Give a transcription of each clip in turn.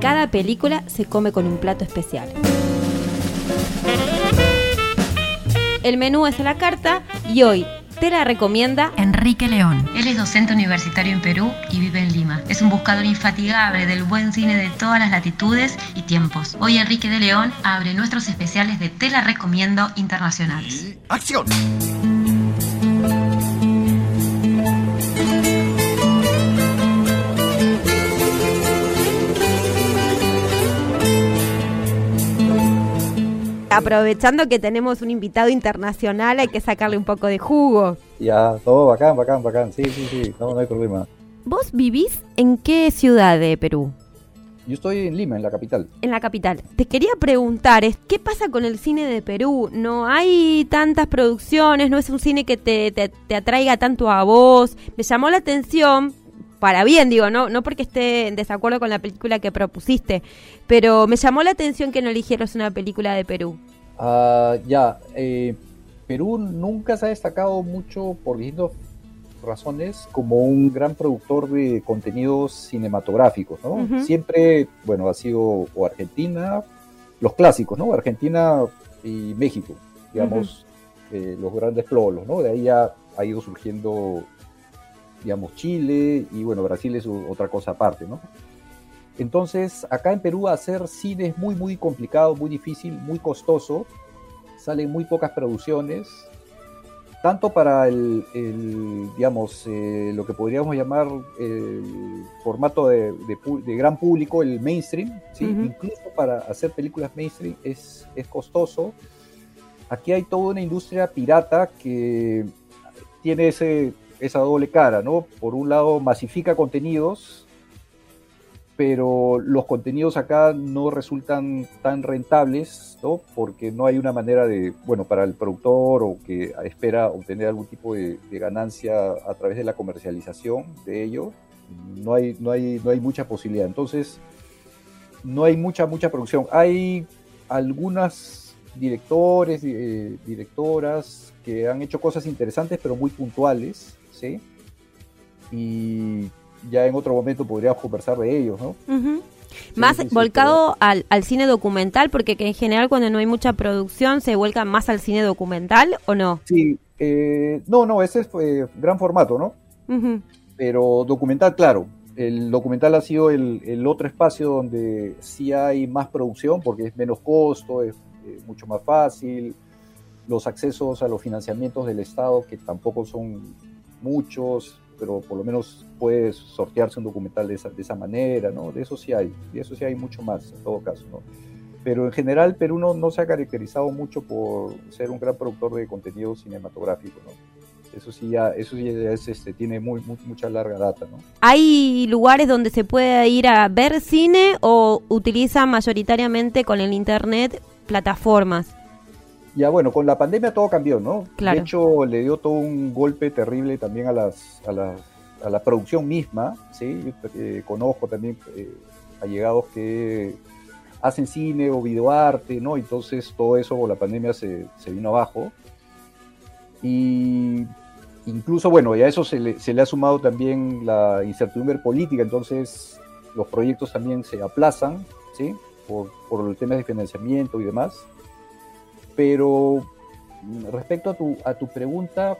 cada película se come con un plato especial. El menú es a la carta y hoy te la recomienda Enrique León. Él es docente universitario en Perú y vive en Lima. Es un buscador infatigable del buen cine de todas las latitudes y tiempos. Hoy Enrique de León abre nuestros especiales de Te la recomiendo internacionales. ¡Acción! Aprovechando que tenemos un invitado internacional, hay que sacarle un poco de jugo. Ya, todo bacán, bacán, bacán. Sí, sí, sí, no, no hay problema. ¿Vos vivís en qué ciudad de Perú? Yo estoy en Lima, en la capital. En la capital. Te quería preguntar, ¿qué pasa con el cine de Perú? No hay tantas producciones, no es un cine que te, te, te atraiga tanto a vos. Me llamó la atención, para bien, digo, no, no porque esté en desacuerdo con la película que propusiste, pero me llamó la atención que no eligieras una película de Perú. Ah, ya, eh, Perú nunca se ha destacado mucho por distintas razones como un gran productor de contenidos cinematográficos, ¿no? Siempre, bueno, ha sido o Argentina, los clásicos, ¿no? Argentina y México, digamos, eh, los grandes plolos, ¿no? De ahí ya ha ido surgiendo digamos, Chile y bueno, Brasil es otra cosa aparte, ¿no? Entonces, acá en Perú hacer cine es muy, muy complicado, muy difícil, muy costoso, salen muy pocas producciones, tanto para el, digamos, eh, lo que podríamos llamar el formato de, gran público, el mainstream, ¿sí? incluso para hacer películas mainstream es, es costoso. Aquí hay toda una industria pirata que tiene ese, esa doble cara, ¿no? Por un lado masifica contenidos, pero los contenidos acá no resultan tan rentables, ¿no? Porque no hay una manera de, bueno, para el productor o que espera obtener algún tipo de, ganancia a través de la comercialización de ello, no hay, no hay, no hay mucha posibilidad. Entonces, no hay mucha, mucha producción. Hay algunas directores, eh, directoras que han hecho cosas interesantes, pero muy puntuales, ¿sí? Y ya en otro momento podríamos conversar de ellos, ¿no? más volcado al, cine documental, porque que en general cuando no hay mucha producción se vuelca más al cine documental, ¿o no? Sí, eh, no, no, ese es eh, gran formato, ¿no? Pero documental, claro. El documental ha sido el, otro espacio donde sí hay más producción, porque es menos costo, es eh, mucho más fácil. Los accesos a los financiamientos del Estado, que tampoco son muchos, pero por lo menos puede sortearse un documental de esa, de esa manera, ¿no? De eso sí hay, de eso sí hay mucho más, en todo caso, ¿no? Pero en general Perú no, no se ha caracterizado mucho por ser un gran productor de contenido cinematográfico, ¿no? Eso sí ya, eso sí es, este, tiene muy, mucha larga data, ¿no? ¿Hay lugares donde se puede ir a ver cine o utiliza mayoritariamente con el internet plataformas? Ya bueno, con la pandemia todo cambió, ¿no? De hecho, le dio todo un golpe terrible también a, las, a, la producción misma, ¿sí? Yo eh, conozco también eh, allegados que hacen cine o videoarte, ¿no? Entonces todo eso con la pandemia se, vino abajo. Y incluso, bueno, ya a eso se le, se le ha sumado también la incertidumbre política, entonces los proyectos también se aplazan, ¿sí? Por, por los temas de financiamiento y demás. Pero respecto a tu, a tu pregunta,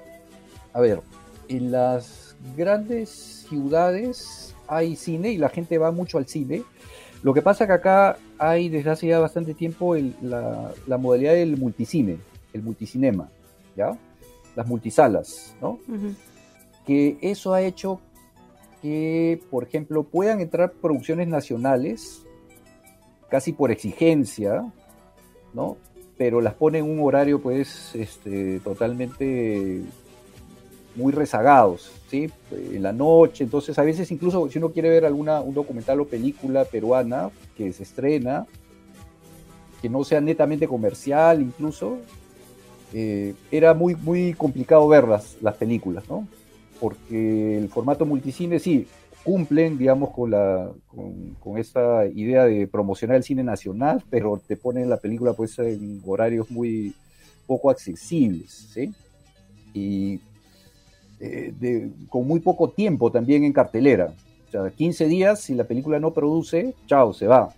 a ver, en las grandes ciudades hay cine y la gente va mucho al cine. Lo que pasa que acá hay desde hace ya bastante tiempo la, modalidad del multicine, el multicinema, ¿ya? Las multisalas, ¿no? Que eso ha hecho que, por ejemplo, puedan entrar producciones nacionales casi por exigencia, ¿no? Pero las pone en un horario pues este, totalmente muy rezagados, ¿sí? En la noche, entonces a veces incluso si uno quiere ver alguna, un documental o película peruana que se estrena, que no sea netamente comercial incluso, eh, era muy, muy complicado ver las, las películas, ¿no? Porque el formato multicine sí, cumplen, digamos, con, la, con, esta idea de promocionar el cine nacional, pero te ponen la película pues en horarios muy poco accesibles, ¿sí? Y eh, con muy poco tiempo también en cartelera. O sea, 15 días, si la película no produce, chao, se va.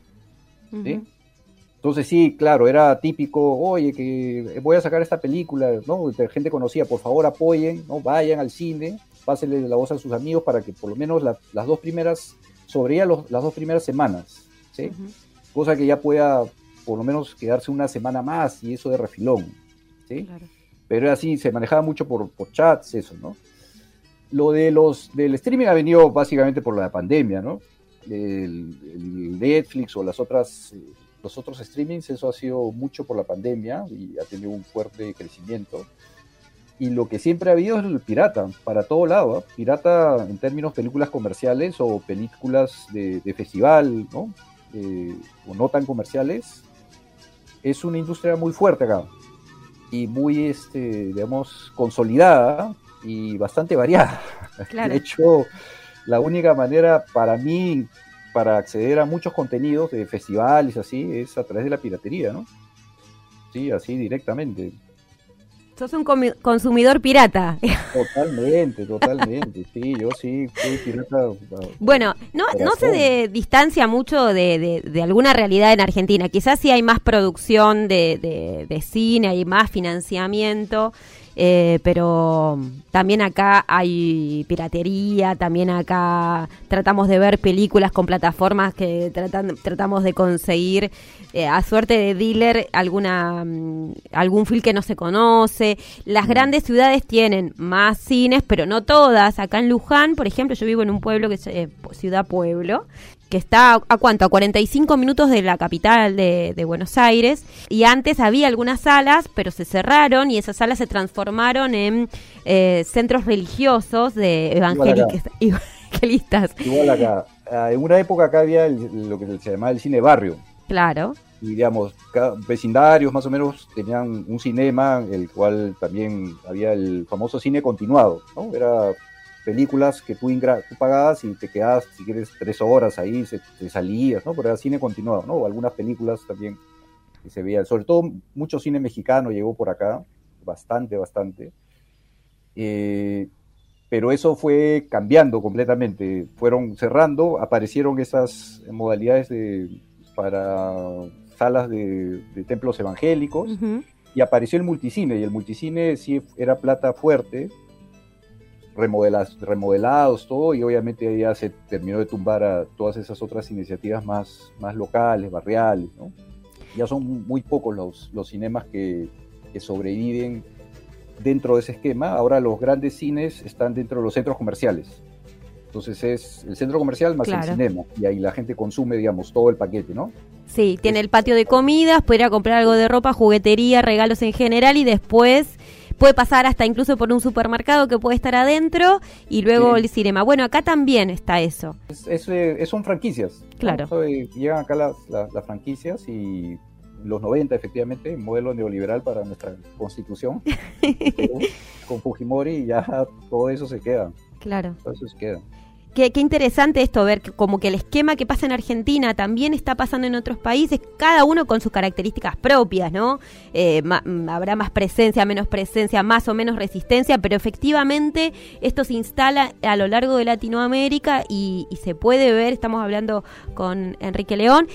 Entonces sí, claro, era típico, oye, que voy a sacar esta película, ¿no? Gente conocía, por favor apoyen, ¿no? Vayan al cine, pásenle la voz a sus amigos para que por lo menos las dos primeras, sobre las dos primeras semanas, ¿sí? Cosa que ya pueda por lo menos quedarse una semana más y eso de refilón, ¿sí? Pero así, se manejaba mucho por, por chats, eso, ¿no? Lo de los del streaming ha venido básicamente por la pandemia, ¿no? El, Netflix o las otras, los otros streamings, eso ha sido mucho por la pandemia y ha tenido un fuerte crecimiento. Y lo que siempre ha habido es el pirata, para todo lado. ¿eh? Pirata en términos películas comerciales o películas de, festival, ¿no? Eh, o no tan comerciales. Es una industria muy fuerte acá y muy, este, digamos, consolidada y bastante variada. De hecho, la única manera para mí, para acceder a muchos contenidos de festivales así, es a través de la piratería, ¿no? Sí, así directamente. Sos un consumidor pirata. Totalmente, totalmente. Sí, yo sí soy pirata. Bueno, no, no se distancia mucho de, de, alguna realidad en Argentina. Quizás sí hay más producción de, de cine, hay más financiamiento. Eh, pero también acá hay piratería, también acá tratamos de ver películas con plataformas que tratan, tratamos de conseguir eh, a suerte de dealer alguna mm, algún film que no se conoce. Las grandes ciudades tienen más cines, pero no todas. Acá en Luján, por ejemplo, yo vivo en un pueblo que es eh, Ciudad Pueblo, que está a cuánto, a 45 minutos de la capital de, Buenos Aires. Y antes había algunas salas, pero se cerraron y esas salas se transformaron en eh, centros religiosos de evangelistas. Igual acá. Ah, en una época acá había lo que se llamaba el cine barrio. Claro. Y digamos, vecindarios más o menos tenían un cinema, el cual también había el famoso cine continuado, ¿no? Era películas que tú, tú pagabas y te quedabas, si quieres, tres horas ahí, se, te salías, ¿no? Pero era cine continuado, ¿no? O algunas películas también que se veían. Sobre todo, mucho cine mexicano llegó por acá, bastante, bastante. Eh, pero eso fue cambiando completamente. Fueron cerrando, aparecieron esas modalidades de, para salas de, templos evangélicos y apareció el multicine. Y el multicine sí era plata fuerte, remodelas, remodelados, todo, y obviamente ya se terminó de tumbar a todas esas otras iniciativas más, más locales, barriales, ¿no? Ya son muy pocos los, los cinemas que, que sobreviven dentro de ese esquema. Ahora los grandes cines están dentro de los centros comerciales. Entonces es el centro comercial más el cinema. Y ahí la gente consume, digamos, todo el paquete, ¿no? Sí, tiene el patio de comidas, puede ir a comprar algo de ropa, juguetería, regalos en general y después puede pasar hasta incluso por un supermercado que puede estar adentro y luego el cinema. Bueno, acá también está eso. Es, eh, son franquicias. Claro. Llegan acá las, las, franquicias y los 90 efectivamente, modelo neoliberal para nuestra constitución, con Fujimori ya todo eso se queda. Claro. Todo eso se queda. Qué, interesante esto, ver como que el esquema que pasa en Argentina también está pasando en otros países, cada uno con sus características propias, ¿no? Eh, mm, habrá más presencia, menos presencia, más o menos resistencia, pero efectivamente esto se instala a lo largo de Latinoamérica y, se puede ver, estamos hablando con Enrique León,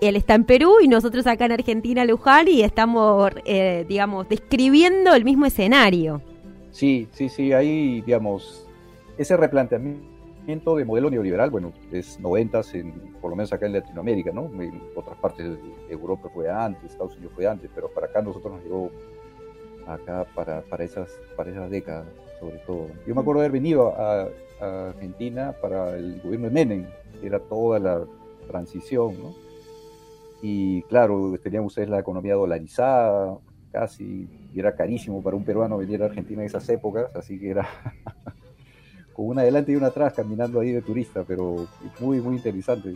él está en Perú y nosotros acá en Argentina, Luján, y estamos, eh, digamos, describiendo el mismo escenario. Sí, sí, sí, ahí, digamos, ese replanteamiento de modelo neoliberal, bueno, es noventas, en, por lo menos acá en Latinoamérica, ¿no? En otras partes de Europa fue antes, Estados Unidos fue antes, pero para acá nosotros nos llegó acá para, para, esas, para esas décadas, sobre todo. Yo me acuerdo de haber venido a, Argentina para el gobierno de Menem, era toda la transición, ¿no? Y claro, tenían ustedes la economía dolarizada, casi, y era carísimo para un peruano venir a Argentina en esas épocas, así que era con una adelante y una atrás caminando ahí de turista, pero muy, muy interesante.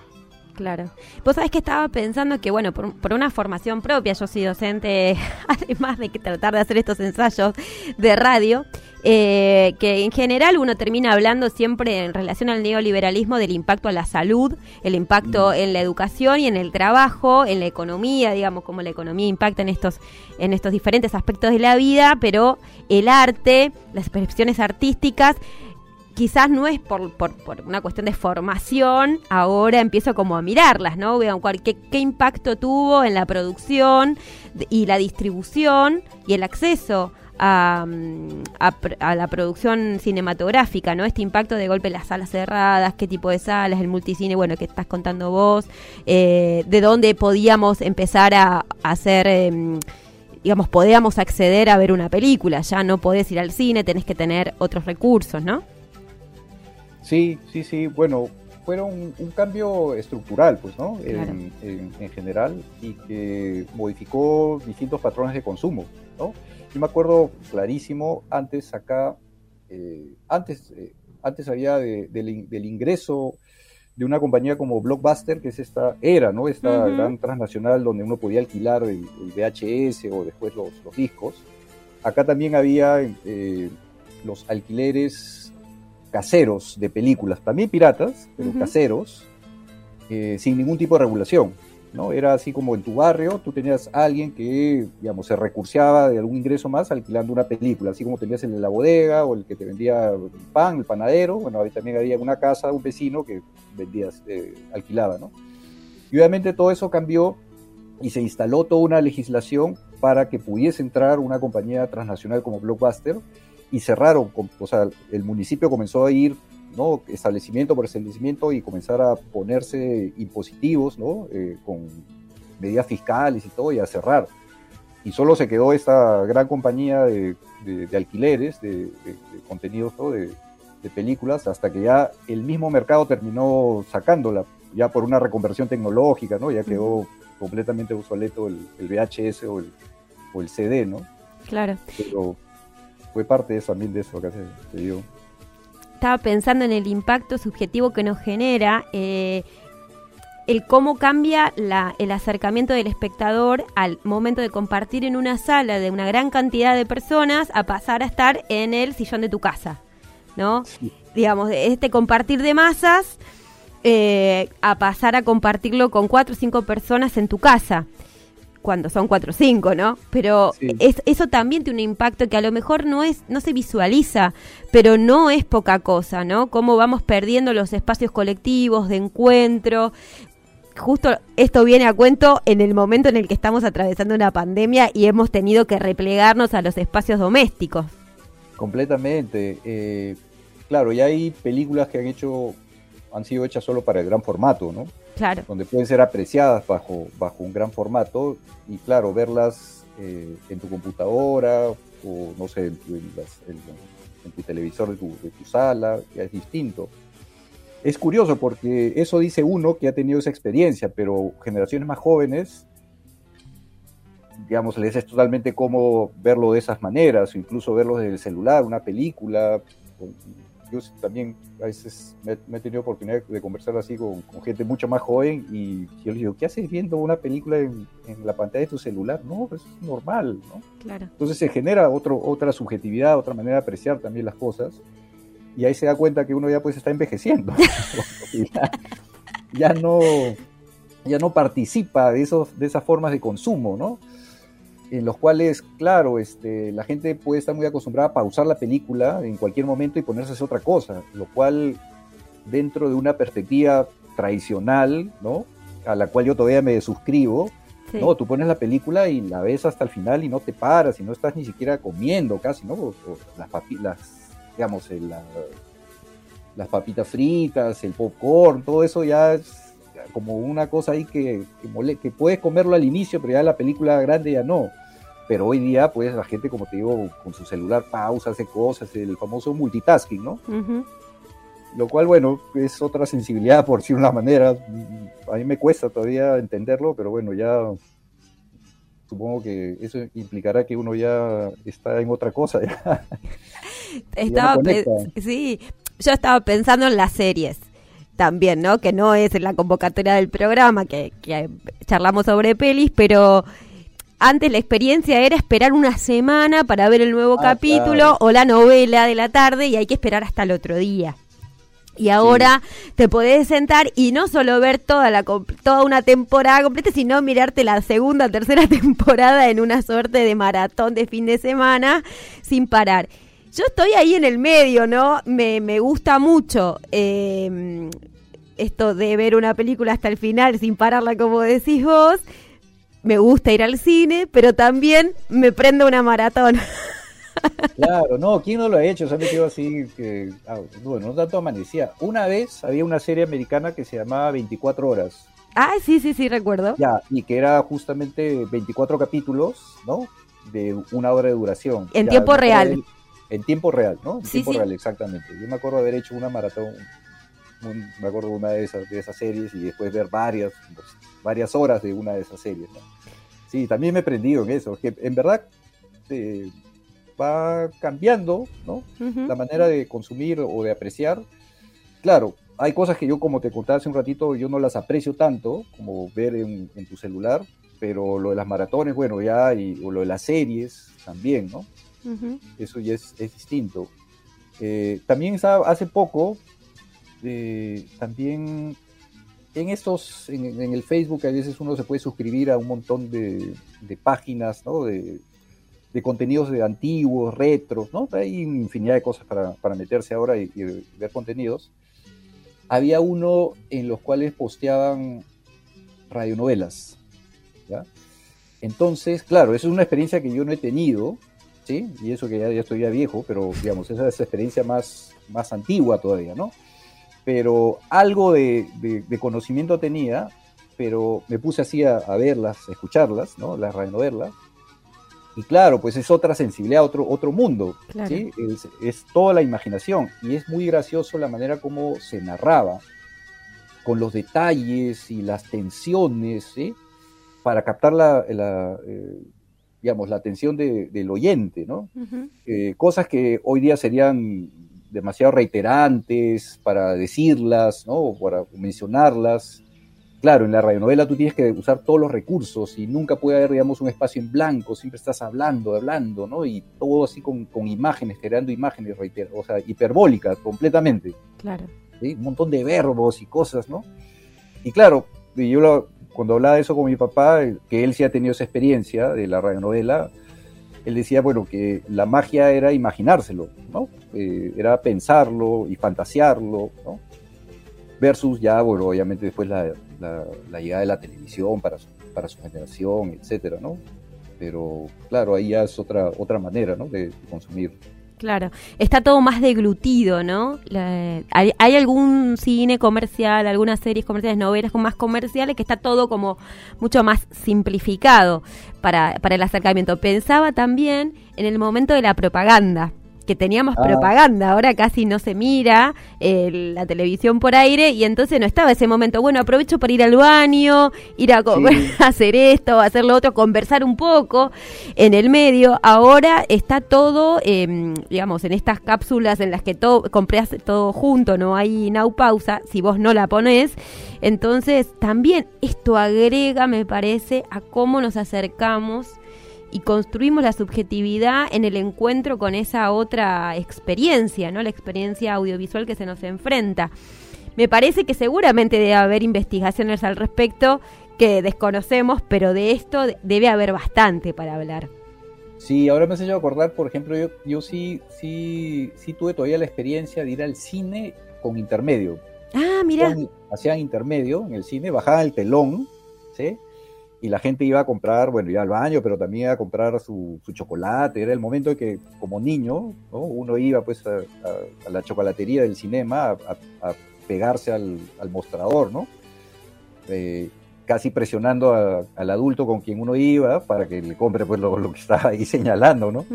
Claro. Vos sabés que estaba pensando que, bueno, por, una formación propia, yo soy docente, además de que tratar de hacer estos ensayos de radio, eh, que en general uno termina hablando siempre en relación al neoliberalismo del impacto a la salud, el impacto mm. en la educación y en el trabajo, en la economía, digamos, cómo la economía impacta en estos, en estos diferentes aspectos de la vida, pero el arte, las expresiones artísticas, quizás no es por, por, una cuestión de formación, ahora empiezo como a mirarlas, ¿no? Vean qué, qué impacto tuvo en la producción y la distribución y el acceso a, a, la producción cinematográfica, ¿no? Este impacto de golpe las salas cerradas, qué tipo de salas, el multicine, bueno, que estás contando vos, eh, de dónde podíamos empezar a, hacer... Em, digamos, podíamos acceder a ver una película, ya no podés ir al cine, tenés que tener otros recursos, ¿no? Sí, sí, sí. Bueno, fueron un, cambio estructural, pues, ¿no? En, general y que modificó distintos patrones de consumo, ¿no? Yo me acuerdo clarísimo, antes acá, eh, antes, eh, antes había del ingreso de una compañía como Blockbuster, que es esta, era, ¿no? Esta gran transnacional donde uno podía alquilar el, VHS o después los, discos. Acá también había eh, los alquileres caseros de películas, también piratas, pero caseros, eh, sin ningún tipo de regulación. ¿no? Era así como en tu barrio, tú tenías a alguien que, digamos, se recurseaba de algún ingreso más alquilando una película, así como tenías el de la bodega o el que te vendía el pan, el panadero, bueno, también había una casa, un vecino que vendías, eh, alquilaba, ¿no? Y obviamente todo eso cambió y se instaló toda una legislación para que pudiese entrar una compañía transnacional como Blockbuster y cerraron, o sea, el municipio comenzó a ir, ¿no? Establecimiento por establecimiento y comenzar a ponerse impositivos, ¿no? Eh, con medidas fiscales y todo, y a cerrar. Y solo se quedó esta gran compañía de, alquileres, de, contenidos, De, películas, hasta que ya el mismo mercado terminó sacándola, ya por una reconversión tecnológica, ¿no? Ya quedó completamente obsoleto el, VHS o el, o el CD, ¿no? Claro. Pero, fue parte de eso, también de eso que se dio. Estaba pensando en el impacto subjetivo que nos genera eh, el cómo cambia el acercamiento del espectador al momento de compartir en una sala de una gran cantidad de personas a pasar a estar en el sillón de tu casa, ¿no? Digamos, este compartir de masas eh, a pasar a compartirlo con cuatro o cinco personas en tu casa cuando son cuatro o cinco, ¿no? Pero es, eso también tiene un impacto que a lo mejor no es, no se visualiza, pero no es poca cosa, ¿no? Cómo vamos perdiendo los espacios colectivos de encuentro. Justo esto viene a cuento en el momento en el que estamos atravesando una pandemia y hemos tenido que replegarnos a los espacios domésticos. Completamente. Eh, claro, y hay películas que han hecho, han sido hechas solo para el gran formato, ¿no? donde pueden ser apreciadas bajo, bajo un gran formato y claro, verlas eh, en tu computadora o no sé, en tu, televisor de tu, de tu sala, ya es distinto. Es curioso porque eso dice uno que ha tenido esa experiencia, pero generaciones más jóvenes, digamos, les es totalmente cómodo verlo de esas maneras, o incluso verlo desde el celular, una película, yo también a veces me, he tenido oportunidad de conversar así con, gente mucho más joven y yo les digo, ¿qué haces viendo una película en, la pantalla de tu celular? No, pues es normal, ¿no? Claro. Entonces se genera otro, otra subjetividad, otra manera de apreciar también las cosas y ahí se da cuenta que uno ya pues está envejeciendo. ya, no ya no participa de esos de esas formas de consumo, ¿no? En los cuales, claro, este, la gente puede estar muy acostumbrada a pausar la película en cualquier momento y ponerse a hacer otra cosa, lo cual dentro de una perspectiva tradicional, ¿no? A la cual yo todavía me suscribo, ¿no? Tú pones la película y la ves hasta el final y no te paras y no estás ni siquiera comiendo casi, ¿no? las papitas, digamos, las papitas fritas, el popcorn, todo eso ya es como una cosa ahí que, que, que puedes comerlo al inicio, pero ya la película grande ya no pero hoy día pues la gente como te digo con su celular pausa, hace cosas, el famoso multitasking, ¿no? Lo cual bueno, es otra sensibilidad por decir una manera, a mí me cuesta todavía entenderlo, pero bueno, ya supongo que eso implicará que uno ya está en otra cosa. Estaba, sí, yo estaba pensando en las series también, ¿no? Que no es la convocatoria del programa, que, que charlamos sobre pelis, pero antes la experiencia era esperar una semana para ver el nuevo ah, capítulo o la novela de la tarde y hay que esperar hasta el otro día. Y ahora te podés sentar y no solo ver toda la toda una temporada completa, sino mirarte la segunda o tercera temporada en una suerte de maratón de fin de semana sin parar. Yo estoy ahí en el medio, ¿no? Me, me gusta mucho eh, esto de ver una película hasta el final sin pararla, como decís vos. Me gusta ir al cine, pero también me prendo una maratón. Claro, no, ¿quién no lo ha hecho? O sea, me quedo así, que, ah, bueno, no tanto amanecía. Una vez había una serie americana que se llamaba 24 horas. Ah, sí, sí, sí, recuerdo. Ya, y que era justamente 24 capítulos, ¿no? De una hora de duración. En tiempo real. En tiempo real, ¿no? En tiempo real, exactamente. Yo me acuerdo haber hecho una maratón, me acuerdo de una de esas, de esas series y después ver varias, varias horas de una de esas series, ¿no? Sí, también me he prendido en eso, que en verdad eh, va cambiando, ¿no? La manera de consumir o de apreciar. Claro, hay cosas que yo, como te contaba hace un ratito, yo no las aprecio tanto como ver en, tu celular, pero lo de las maratones, bueno, ya, y o lo de las series también, ¿no? Eso ya es, distinto. Eh, también hace poco, eh, también en estos, en, el Facebook, a veces uno se puede suscribir a un montón de, de páginas, ¿no? De, de contenidos de antiguos, retros, ¿no? Hay infinidad de cosas para, meterse ahora y, ver contenidos. Había uno en los cuales posteaban radionovelas, ¿ya? Entonces, claro, eso es una experiencia que yo no he tenido, ¿sí? Y eso que ya, estoy ya viejo, pero digamos, esa es la experiencia más, más antigua todavía, ¿no? Pero algo de, conocimiento tenía, pero me puse así a, a verlas, a escucharlas, ¿no? Las radionovelas y claro, pues es otra sensibilidad, otro, otro mundo. ¿sí? Es, toda la imaginación. Y es muy gracioso la manera como se narraba, con los detalles y las tensiones, ¿sí? para captar la, eh, digamos, la atención del oyente, ¿no? Eh, cosas que hoy día serían demasiado reiterantes para decirlas, ¿no? O para mencionarlas claro, en la radionovela tú tienes que usar todos los recursos y nunca puede haber, digamos, un espacio en blanco, siempre estás hablando, hablando, ¿no? Y todo así con, imágenes, creando imágenes, o sea, hiperbólicas completamente. Claro. Un montón de verbos y cosas, ¿no? Y claro, yo cuando hablaba de eso con mi papá, que él sí ha tenido esa experiencia de la radionovela, él decía, bueno, que la magia era imaginárselo, ¿no? Eh, era pensarlo y fantasearlo, ¿no? Versus ya, bueno, obviamente después la, la, llegada de la televisión para su, para su generación, etcétera, ¿no? Pero claro, ahí ya es otra, otra manera, ¿no? De consumir. Claro, está todo más deglutido, ¿no? hay, algún cine comercial, algunas series comerciales, novelas con más comerciales que está todo como mucho más simplificado para, para el acercamiento. Pensaba también en el momento de la propaganda que teníamos ah. propaganda, ahora casi no se mira eh, la televisión por aire y entonces no estaba ese momento, bueno, aprovecho para ir al baño, ir a, hacer esto, hacer lo otro, conversar un poco en el medio, ahora está todo, em, digamos, en estas cápsulas en las que todo, compras todo junto, no hay now pausa, si vos no la pones, entonces también esto agrega, me parece, a cómo nos acercamos y construimos la subjetividad en el encuentro con esa otra experiencia, ¿no? La experiencia audiovisual que se nos enfrenta. Me parece que seguramente debe haber investigaciones al respecto que desconocemos, pero de esto debe haber bastante para hablar. Sí, ahora me has hecho acordar, por ejemplo, yo, yo sí, sí, sí tuve todavía la experiencia de ir al cine con intermedio. Ah, mira. Hacían intermedio en el cine, bajaban el telón, ¿sí? Y la gente iba a comprar, bueno, iba al baño, pero también iba a comprar su, chocolate. Era el momento en que, como niño, uno iba pues a, la chocolatería del cinema a, pegarse al, mostrador, ¿no? Eh, casi presionando al adulto con quien uno iba para que le compre pues lo, que estaba ahí señalando, ¿no?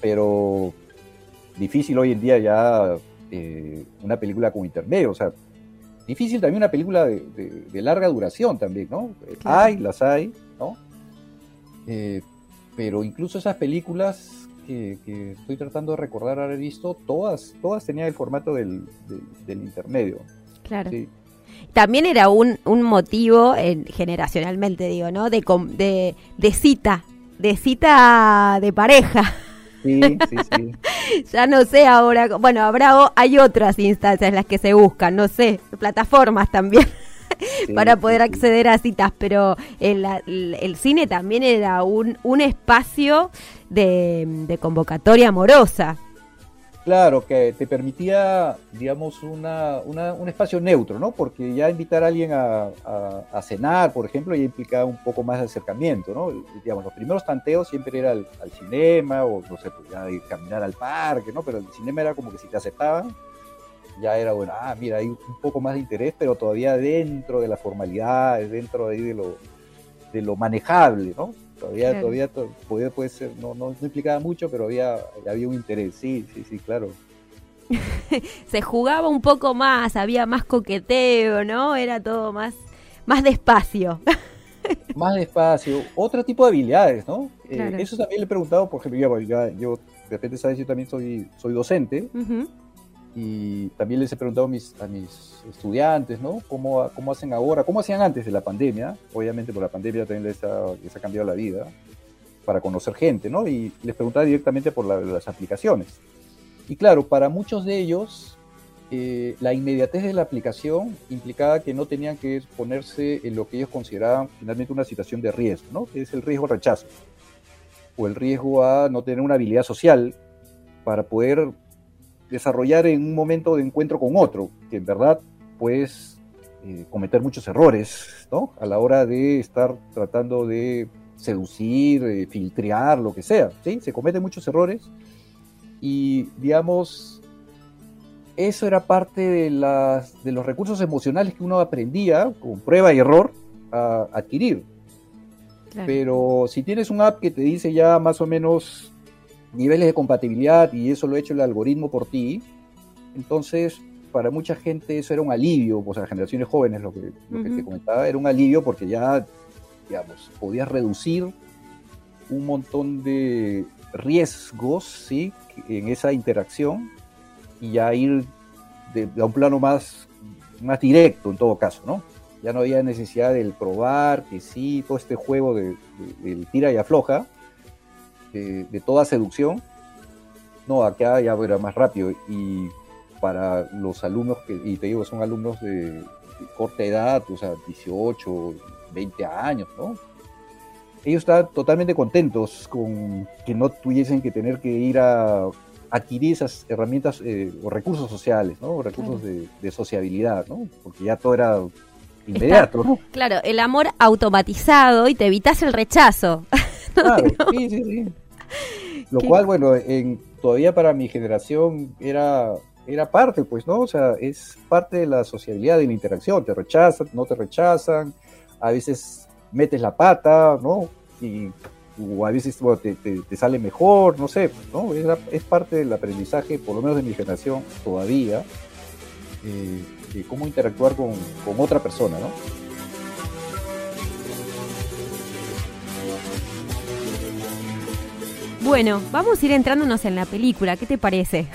Pero difícil hoy en día ya eh, una película con intermedio, o sea, difícil también una película de, larga duración también, ¿no? Hay, las hay, ¿no? Eh, pero incluso esas películas que, estoy tratando de recordar haber visto, todas, todas tenían el formato del, intermedio. Claro. También era un, un motivo, generacionalmente digo, ¿no? De, de, de cita, de cita de pareja. Sí, sí, sí. ya no sé ahora, bueno, habrá hay otras instancias en las que se buscan, no sé, plataformas también. para poder acceder a citas, pero el, el, cine también era un, un espacio de, de convocatoria amorosa. Claro, que te permitía, digamos, una, un espacio neutro, ¿no? Porque ya invitar a alguien a, cenar, por ejemplo, ya implicaba un poco más de acercamiento, ¿no? Digamos, los primeros tanteos siempre era al, cinema o, no sé, pues ya caminar al parque, ¿no? Pero el cinema era como que si te aceptaban, ya era bueno, ah, mira, hay un poco más de interés, pero todavía dentro de la formalidad, dentro de, de, lo, de lo manejable, ¿no? Todavía, todavía, puede, puede ser, no, no, implicaba mucho, pero había, había un interés, sí, sí, sí, claro. Se jugaba un poco más, había más coqueteo, ¿no? Era todo más, más despacio. más despacio, otro tipo de habilidades, ¿no? Eh, eso también le he preguntado, por ejemplo, yo, yo de repente sabes, yo también soy, soy docente, y también les he preguntado a mis, a mis estudiantes, ¿no? ¿Cómo, ¿Cómo hacen ahora? ¿Cómo hacían antes de la pandemia? Obviamente por la pandemia también les ha, les ha cambiado la vida para conocer gente, ¿no? Y les preguntaba directamente por las aplicaciones. Y claro, para muchos de ellos, eh, la inmediatez de la aplicación implicaba que no tenían que ponerse en lo que ellos consideraban finalmente una situación de riesgo, ¿no? Que es el riesgo rechazo o el riesgo a no tener una habilidad social para poder desarrollar en un momento de encuentro con otro, que en verdad puedes eh, cometer muchos errores, ¿no? A la hora de estar tratando de seducir, eh, filtrear, lo que sea, ¿sí? Se cometen muchos errores y, digamos, eso era parte de, las, de los recursos emocionales que uno aprendía con prueba y error a adquirir. Pero si tienes un app que te dice ya más o menos niveles de compatibilidad y eso lo ha hecho el algoritmo por ti, entonces para mucha gente eso era un alivio, o sea, generaciones jóvenes, lo que, te comentaba, era un alivio porque ya, digamos, podías reducir un montón de riesgos, ¿sí? En esa interacción y ya ir de, a un plano más, más directo en todo caso, ¿no? Ya no había necesidad del probar, que sí, todo este juego de, del tira y afloja, de, toda seducción, no, acá ya era más rápido. Y para los alumnos, que, y te digo, son alumnos de, corta edad, o sea, 18, 20 años, ¿no? Ellos están totalmente contentos con que no tuviesen que tener que ir a adquirir esas herramientas eh, o recursos sociales, ¿no? recursos de, sociabilidad, ¿no? Porque ya todo era inmediato, ¿no? Claro, el amor automatizado y te evitas el rechazo. Claro, sí, sí, sí. Lo cual, bueno, en, todavía para mi generación era, era parte, pues, ¿no? O sea, es parte de la sociabilidad, de la interacción. Te rechazan, no te rechazan, a veces metes la pata, ¿no? Y, o a veces te, sale mejor, no sé, ¿no? Es, parte del aprendizaje, por lo menos de mi generación todavía, eh, de cómo interactuar con, con otra persona, ¿no? Bueno, vamos a ir entrándonos en la película, ¿qué te parece?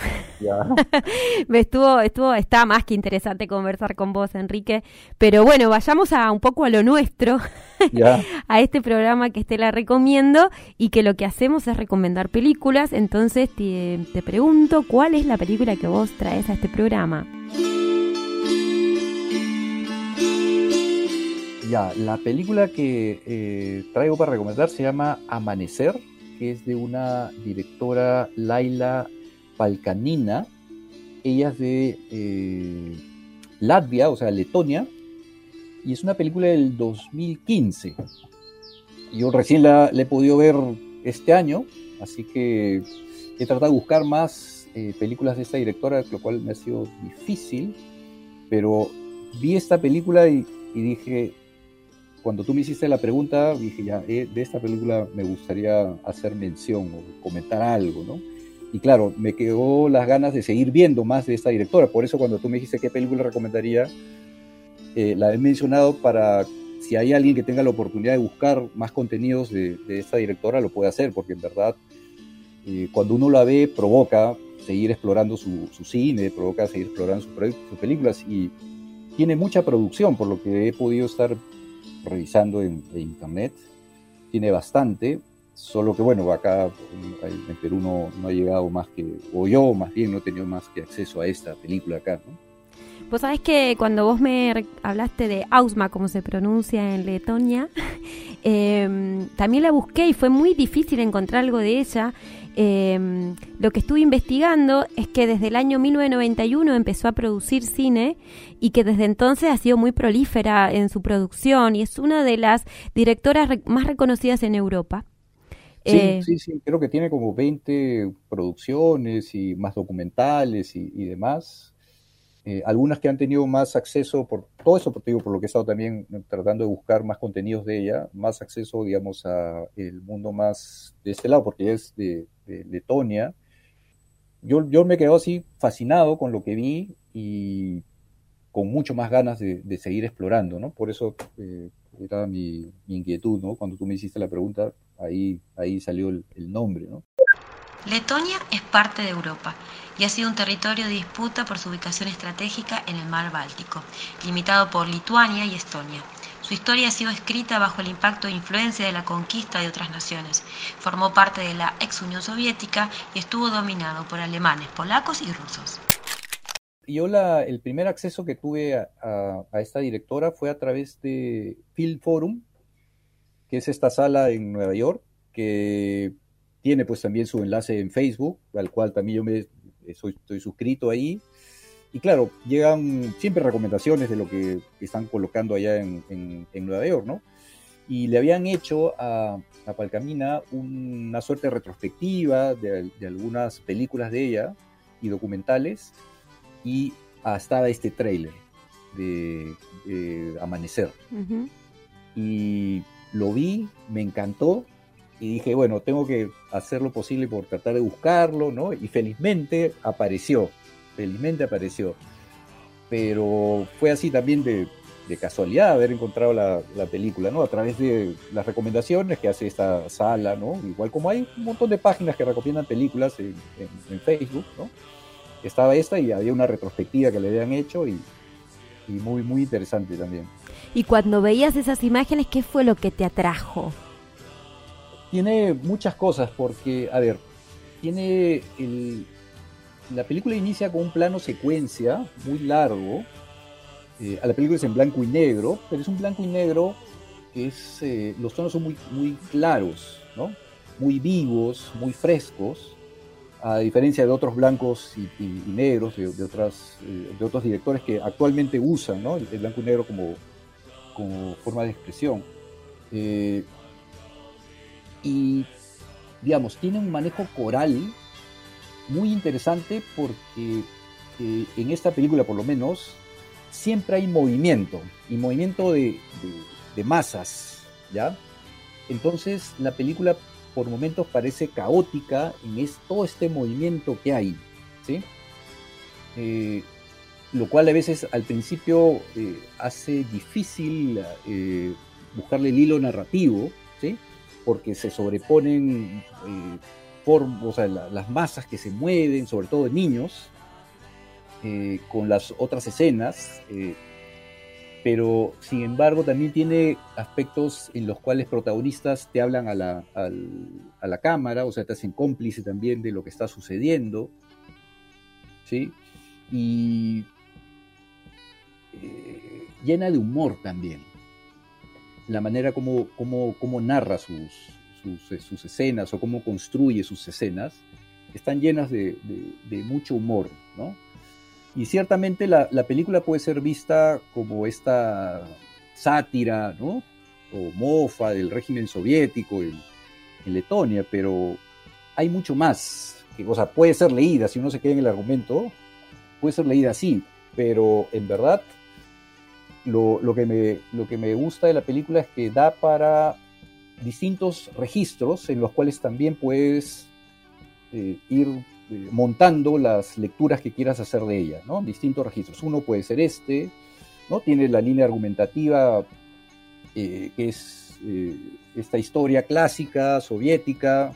Me estuvo, estuvo, está más que interesante conversar con vos, Enrique. Pero bueno, vayamos a un poco a lo nuestro, a este programa que te la recomiendo y que lo que hacemos es recomendar películas. Entonces te, pregunto, ¿cuál es la película que vos traes a este programa? Ya, la película que eh, traigo para recomendar se llama Amanecer que es de una directora Laila Palcanina. Ella es de eh, Latvia, o sea, Letonia, y es una película del 2015. Yo recién la, he podido ver este año, así que he tratado de buscar más eh, películas de esta directora, lo cual me ha sido difícil, pero vi esta película y dije, cuando tú me hiciste la pregunta, dije ya, eh, de esta película me gustaría hacer mención o comentar algo, ¿no? Y claro, me quedó las ganas de seguir viendo más de esta directora. Por eso cuando tú me dijiste qué película recomendaría, eh, la he mencionado para si hay alguien que tenga la oportunidad de buscar más contenidos de, esta directora, lo puede hacer, porque en verdad eh, cuando uno la ve provoca seguir explorando su, cine, provoca seguir explorando sus películas y tiene mucha producción, por lo que he podido estar revisando en, internet. Tiene bastante, solo que bueno, acá en, Perú no, no, ha llegado más que, o yo más bien no he tenido más que acceso a esta película acá. ¿no? Vos sabés que cuando vos me hablaste de Ausma, como se pronuncia en Letonia, em, también la busqué y fue muy difícil encontrar algo de ella. Em, lo que estuve investigando es que desde el año 1991 empezó a producir cine y que desde entonces ha sido muy prolífera en su producción y es una de las directoras más reconocidas en Europa. Sí, eh, sí, sí, creo que tiene como 20 producciones y más documentales y demás. Eh, algunas que han tenido más acceso, por todo eso, por, por lo que he estado también tratando de buscar más contenidos de ella, más acceso, digamos, a el mundo más de este lado, porque es de, Letonia. Yo, yo me quedo así fascinado con lo que vi y con mucho más ganas de, seguir explorando, ¿no? Por eso eh, era mi, inquietud, ¿no? Cuando tú me hiciste la pregunta, ahí, ahí salió el, el nombre, ¿no? Letonia es parte de Europa y ha sido un territorio de disputa por su ubicación estratégica en el mar Báltico, limitado por Lituania y Estonia. Su historia ha sido escrita bajo el impacto e influencia de la conquista de otras naciones. Formó parte de la ex Unión Soviética y estuvo dominado por alemanes, polacos y rusos. Yo el primer acceso que tuve a, a, esta directora fue a través de Film Forum, que es esta sala en Nueva York, que tiene pues también su enlace en Facebook, al cual también yo me soy, estoy suscrito ahí. Y claro, llegan siempre recomendaciones de lo que están colocando allá en, en, Nueva York, ¿no? Y le habían hecho a, a Palcamina una suerte de retrospectiva de, de, algunas películas de ella y documentales, y estaba este tráiler de, Amanecer. Y lo vi, me encantó, y dije, bueno, tengo que hacer lo posible por tratar de buscarlo, ¿no? Y felizmente apareció, felizmente apareció. Pero fue así también de, casualidad haber encontrado la, película, ¿no? A través de las recomendaciones que hace esta sala, ¿no? Igual como hay un montón de páginas que recomiendan películas en, Facebook, ¿no? Estaba esta y había una retrospectiva que le habían hecho y, y muy, muy interesante también. Y cuando veías esas imágenes, ¿qué fue lo que te atrajo? Tiene muchas cosas porque, a ver, tiene el, la película inicia con un plano secuencia muy largo. Eh, a la película es en blanco y negro, pero es un blanco y negro que es, eh, los tonos son muy, muy claros, ¿no? muy vivos, muy frescos, a diferencia de otros blancos y, negros de, otras, eh, de otros directores que actualmente usan ¿no? el, blanco y negro como, como forma de expresión y, digamos, tiene un manejo coral muy interesante porque eh, en esta película, por lo menos, siempre hay movimiento y movimiento de, masas, ¿ya? Entonces, la película por momentos parece caótica en es, todo este movimiento que hay, ¿sí? Eh, lo cual a veces al principio eh, hace difícil buscarle el hilo narrativo, ¿sí? Porque se sobreponen eh, las masas que se mueven, sobre todo de niños, eh, con las otras escenas, eh, pero sin embargo también tiene aspectos en los cuales protagonistas te hablan a la, cámara, o sea, te hacen cómplice también de lo que está sucediendo, ¿sí? Y llena de humor también la manera como, como, narra sus, sus, escenas o cómo construye sus escenas, están llenas de, mucho humor, ¿no? Y ciertamente la, película puede ser vista como esta sátira, ¿no? O mofa del régimen soviético en, Letonia, pero hay mucho más. Que, o sea, puede ser leída, si uno se queda en el argumento, puede ser leída así, pero en verdad lo, que me, lo que me gusta de la película es que da para distintos registros en los cuales también puedes eh, ir eh, montando las lecturas que quieras hacer de ella, ¿no? Distintos registros. Uno puede ser este, ¿no? Tiene la línea argumentativa eh, que es esta historia clásica, soviética,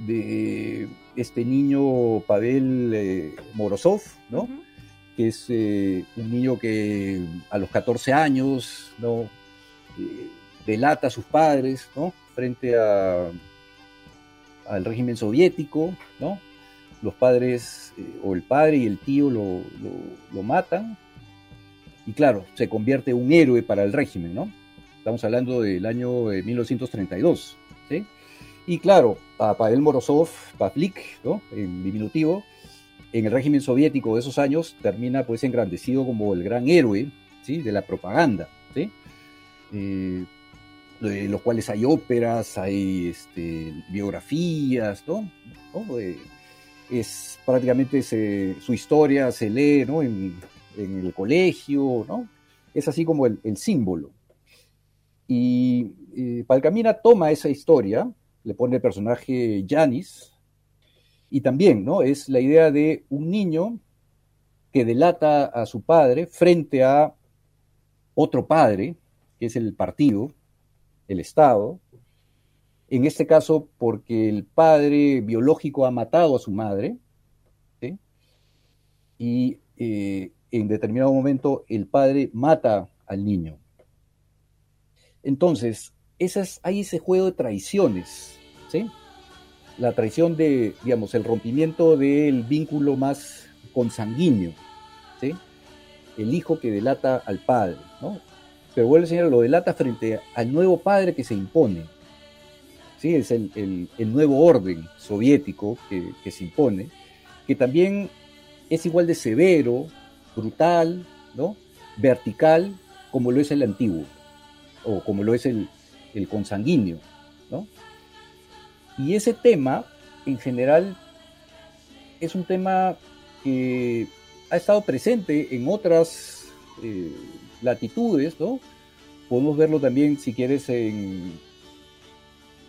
de este niño Pavel Morozov, ¿no? Que es eh, un niño que a los 14 años, ¿no? Eh, delata a sus padres, ¿no? Frente a, al régimen soviético, ¿no? Los padres, o el padre y el tío lo, lo, matan, y claro, se convierte en un héroe para el régimen, ¿no? Estamos hablando del año 1932, ¿sí? Y claro, a Pavel Morozov, Pavlik, ¿no? en diminutivo, en el régimen soviético de esos años termina pues engrandecido como el gran héroe ¿sí? de la propaganda, ¿sí? Eh, de los cuales hay óperas, hay este, biografías, ¿no? Eh, es prácticamente su historia se lee ¿no? en, el colegio, ¿no? Es así como el, símbolo. Y eh, Palcamina toma esa historia, le pone el personaje Janis, y también, ¿no? Es la idea de un niño que delata a su padre frente a otro padre, que es el partido, el Estado, en este caso porque el padre biológico ha matado a su madre, y eh, en determinado momento el padre mata al niño. Entonces, esas, hay ese juego de traiciones, ¿sí? La traición de, digamos, el rompimiento del vínculo más consanguíneo, ¿sí? El hijo que delata al padre, ¿no? Pero vuelve a enseñar, lo delata frente al nuevo padre que se impone, ¿sí? Es el, nuevo orden soviético que, que se impone, que también es igual de severo, brutal, ¿no? Vertical, como lo es el antiguo, o como lo es el, el consanguíneo, ¿no? Y ese tema, en general, es un tema que ha estado presente en otras eh, latitudes, ¿no? Podemos verlo también, si quieres, en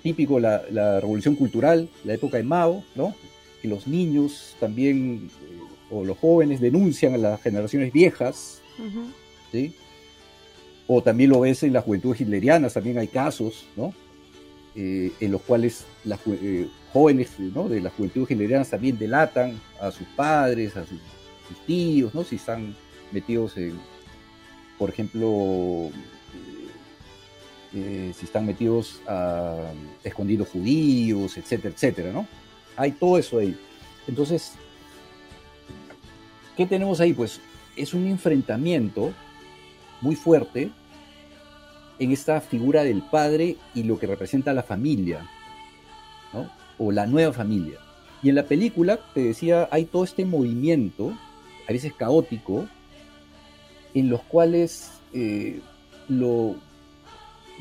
típico la, revolución cultural, la época de Mao, ¿no? Que los niños también, eh, o los jóvenes, denuncian a las generaciones viejas, ¿sí? o también lo ves en la juventud hitleriana, también hay casos, ¿no? Eh, en los cuales las eh, jóvenes de la juventud hitleriana también delatan a sus padres, a sus, tíos, ¿no? Si están metidos en, por ejemplo, eh, si están metidos a escondidos judíos, etcétera, etcétera, ¿no? Hay todo eso ahí. Entonces, ¿qué tenemos ahí? Pues es un enfrentamiento muy fuerte en esta figura del padre y lo que representa la familia, ¿no? o la nueva familia. Y en la película, te decía, hay todo este movimiento, a veces caótico, en los cuales eh, lo,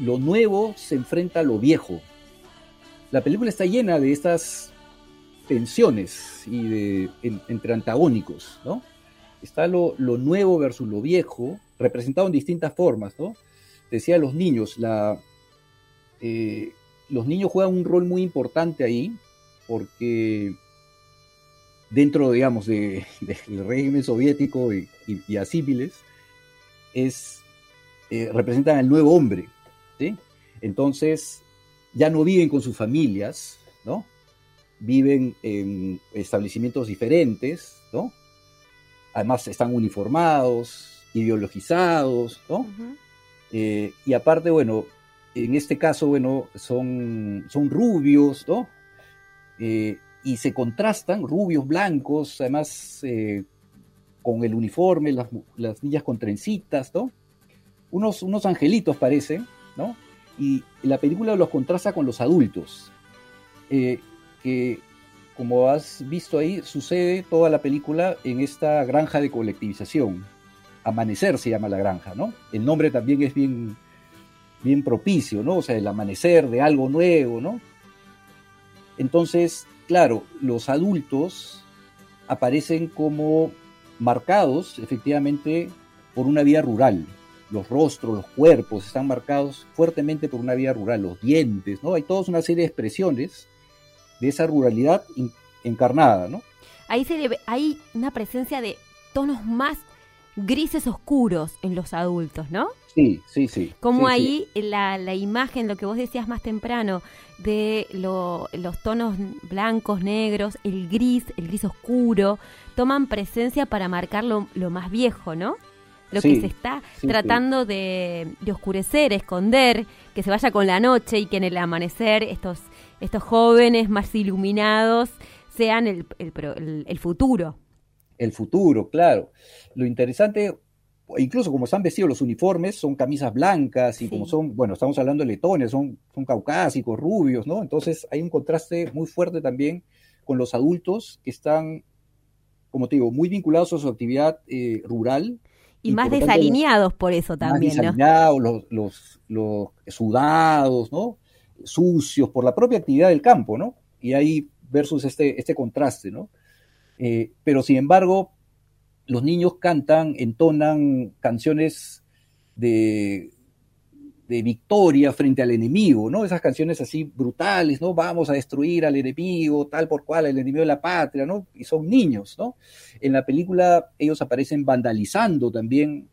lo nuevo se enfrenta a lo viejo. La película está llena de estas tensiones y de, entre antagónicos, ¿no? Está lo, lo, nuevo versus lo viejo, representado en distintas formas, ¿no? Decía los niños, la, eh, los niños juegan un rol muy importante ahí, porque dentro, digamos, del régimen soviético y, y, es, eh, representan al nuevo hombre, ¿sí? Entonces, ya no viven con sus familias, ¿no? Viven en establecimientos diferentes, ¿no? Además están uniformados, ideologizados, ¿no? Eh, y aparte, bueno, en este caso, bueno, son, son rubios, ¿no? Eh, y se contrastan, rubios, blancos, además eh, con el uniforme, las, niñas con trencitas, ¿no? Unos, unos angelitos parecen, ¿no? Y la película los contrasta con los adultos, que como has visto ahí, sucede toda la película en esta granja de colectivización, Amanecer se llama la granja, ¿no? El nombre también es bien, bien propicio, ¿no? O sea, el amanecer de algo nuevo, ¿no? Entonces, claro, los adultos aparecen como marcados, efectivamente, por una vida rural. Los rostros, los cuerpos están marcados fuertemente por una vida rural, los dientes, ¿no? Hay toda una serie de expresiones de esa ruralidad encarnada, ¿no? Ahí se hay una presencia de tonos más grises oscuros en los adultos, ¿no? Sí, sí, sí. Como ahí La, la, imagen, lo que vos decías más temprano, de los tonos blancos, negros, el gris, el gris oscuro, toman presencia para marcar lo, más viejo, ¿no? Lo que se está tratando de, oscurecer, esconder, que se vaya con la noche y que en el amanecer estos, estos jóvenes más iluminados sean el, el, el futuro. El futuro, claro. Lo interesante, incluso como están vestidos los uniformes, son camisas blancas y como son, bueno, estamos hablando de letones, son, son caucásicos, rubios, ¿no? Entonces hay un contraste muy fuerte también con los adultos que están, como te digo, muy vinculados a su actividad eh, rural. Y, más desalineados por eso también, más desalineados, los, los, los sudados, ¿no? Sucios por la propia actividad del campo, ¿no? Y ahí versus este, este contraste, ¿no? Eh, pero sin embargo, los niños cantan, entonan canciones de, de victoria frente al enemigo, ¿no? Esas canciones así brutales, ¿no? Vamos a destruir al enemigo, tal por cual, el enemigo de la patria, ¿no? Y son niños, ¿no? En la película ellos aparecen vandalizando también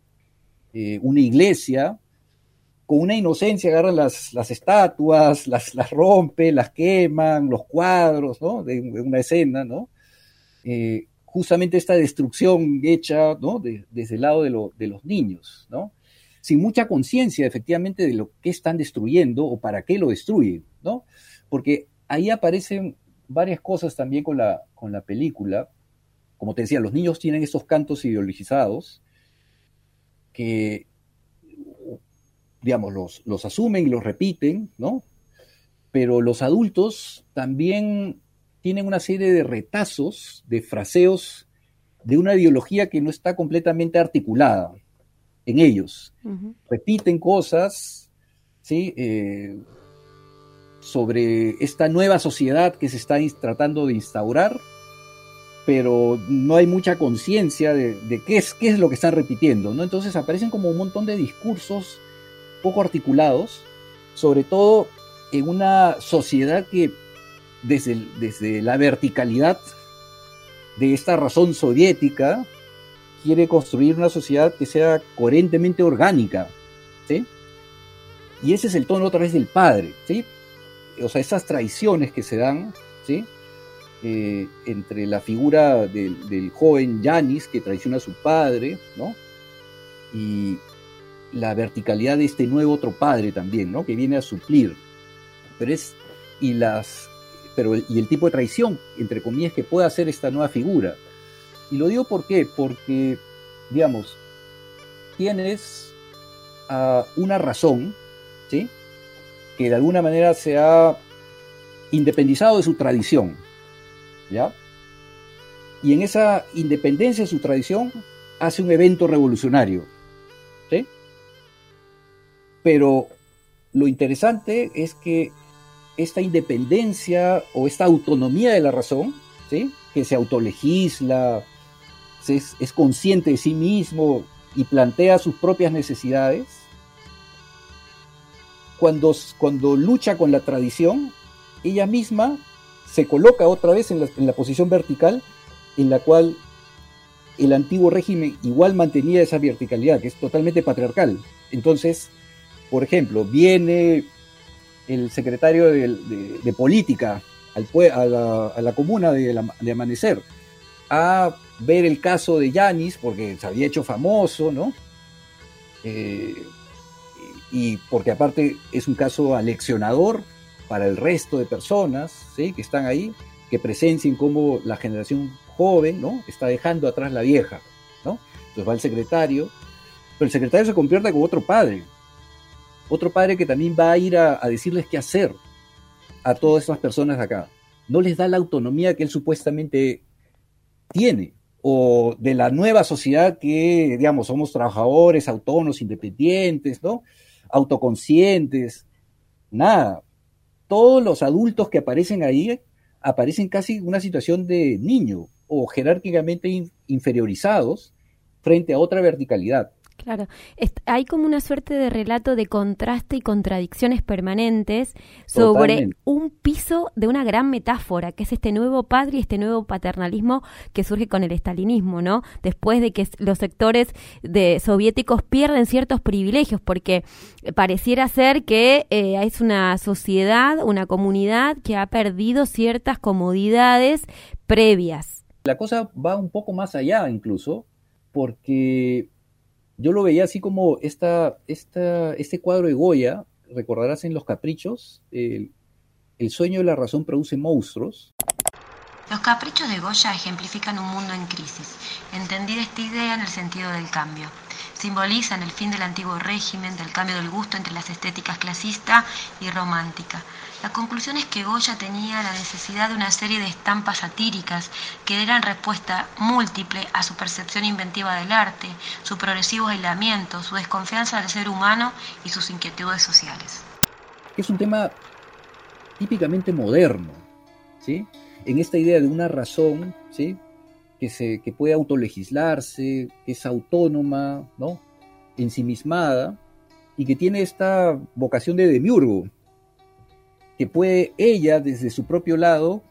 eh, una iglesia, con una inocencia agarran las, las estatuas, las, las rompen, las queman, los cuadros, ¿no? De, una escena, ¿no? Eh, justamente esta destrucción hecha desde el lado de, los niños, sin mucha conciencia efectivamente de lo que están destruyendo o para qué lo destruyen, porque ahí aparecen varias cosas también con la, con la película. Como te decía, los niños tienen estos cantos ideologizados que, digamos, los, los asumen y los repiten, ¿no? Pero los adultos también tienen una serie de retazos, de fraseos de una ideología que no está completamente articulada en ellos. Repiten cosas ¿sí? Eh, sobre esta nueva sociedad que se está tratando de instaurar, pero no hay mucha conciencia de, qué, es, qué es lo que están repitiendo. ¿no? Entonces aparecen como un montón de discursos poco articulados, sobre todo en una sociedad que desde, desde la verticalidad de esta razón soviética, quiere construir una sociedad que sea coherentemente orgánica, ¿sí? Y ese es el tono otra vez del padre, ¿sí? O sea, esas traiciones que se dan, ¿sí? Eh, entre la figura del, del, joven Yanis que traiciona a su padre, ¿no? Y la verticalidad de este nuevo otro padre también, ¿no? Que viene a suplir. Pero es, y las pero y el tipo de traición, entre comillas, que puede hacer esta nueva figura. Y lo digo por qué, porque, digamos, tienes uh, una razón, ¿sí? Que de alguna manera se ha independizado de su tradición, ¿ya? Y en esa independencia de su tradición hace un evento revolucionario, ¿sí? Pero lo interesante es que esta independencia o esta autonomía de la razón, ¿sí? que se autolegisla, es, es consciente de sí mismo y plantea sus propias necesidades, cuando, cuando lucha con la tradición, ella misma se coloca otra vez en la, en la, posición vertical en la cual el antiguo régimen igual mantenía esa verticalidad, que es totalmente patriarcal. Entonces, por ejemplo, viene el secretario de, política al, a, la, comuna de, Amanecer a ver el caso de Yanis, porque se había hecho famoso, ¿no? Eh, y porque aparte es un caso aleccionador para el resto de personas ¿sí? que están ahí, que presencien cómo la generación joven ¿no? está dejando atrás la vieja. ¿no? Entonces va el secretario, pero el secretario se convierte como otro padre, otro padre que también va a ir a, decirles qué hacer a todas estas personas acá. No les da la autonomía que él supuestamente tiene, o de la nueva sociedad que, digamos, somos trabajadores, autónomos, independientes, ¿no? Autoconscientes, nada. Todos los adultos que aparecen ahí aparecen casi en una situación de niño o jerárquicamente inferiorizados frente a otra verticalidad. Claro, hay como una suerte de relato de contraste y contradicciones permanentes sobre un piso de una gran metáfora, que es este nuevo padre y este nuevo paternalismo que surge con el estalinismo, ¿no? Después de que los sectores de soviéticos pierden ciertos privilegios, porque pareciera ser que eh, es una sociedad, una comunidad que ha perdido ciertas comodidades previas. La cosa va un poco más allá incluso, porque yo lo veía así como esta, este cuadro de Goya, recordarás en Los Caprichos, el, el sueño de la razón produce monstruos. Los caprichos de Goya ejemplifican un mundo en crisis, entendida esta idea en el sentido del cambio simbolizan el fin del antiguo régimen, del cambio del gusto entre las estéticas clasista y romántica. La conclusión es que Goya tenía la necesidad de una serie de estampas satíricas que eran respuesta múltiple a su percepción inventiva del arte, su progresivo aislamiento, su desconfianza del ser humano y sus inquietudes sociales. Es un tema típicamente moderno, ¿sí? En esta idea de una razón, ¿sí? que, se, que puede autolegislarse, que es autónoma, ¿no? ensimismada, y que tiene esta vocación de demiurgo, que puede ella desde su propio lado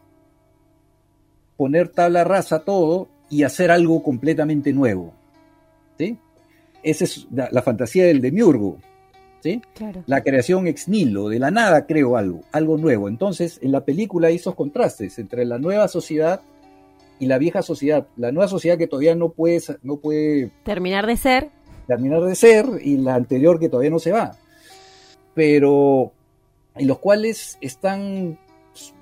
poner tabla rasa a todo y hacer algo completamente nuevo. ¿sí? Esa es la, fantasía del demiurgo. ¿sí? La creación ex nihilo, de la nada creo algo, algo nuevo. Entonces, en la película hay esos contrastes entre la nueva sociedad y la vieja sociedad, la nueva sociedad que todavía no puede, no puede terminar de ser. Terminar de ser y la anterior que todavía no se va. Pero en los cuales están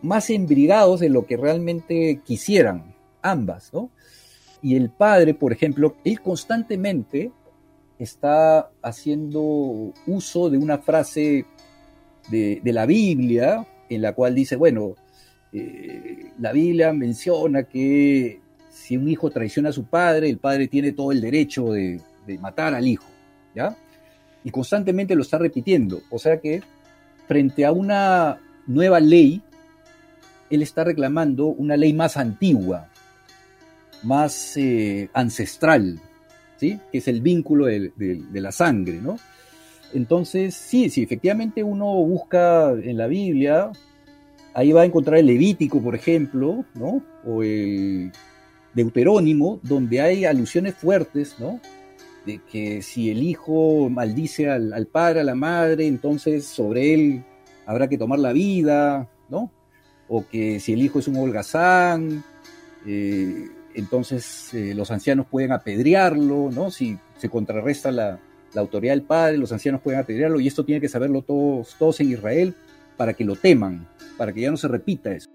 más embrigados de lo que realmente quisieran, ambas, ¿no? Y el padre, por ejemplo, él constantemente está haciendo uso de una frase de, de la Biblia en la cual dice, bueno, eh, la Biblia menciona que si un hijo traiciona a su padre, el padre tiene todo el derecho de, matar al hijo, ¿ya? Y constantemente lo está repitiendo. O sea que frente a una nueva ley, él está reclamando una ley más antigua, más eh, ancestral, ¿sí? Que es el vínculo de, de la sangre, ¿no? Entonces, sí, sí, efectivamente uno busca en la Biblia Ahí va a encontrar el Levítico, por ejemplo, ¿no? O el Deuterónimo, donde hay alusiones fuertes, ¿no? De que si el hijo maldice al, padre, a la madre, entonces sobre él habrá que tomar la vida, ¿no? O que si el hijo es un holgazán, eh, entonces eh, los ancianos pueden apedrearlo, ¿no? Si se contrarresta la, la, autoridad del padre, los ancianos pueden apedrearlo, y esto tiene que saberlo todos, todos en Israel para que lo teman, para que ya no se repita eso.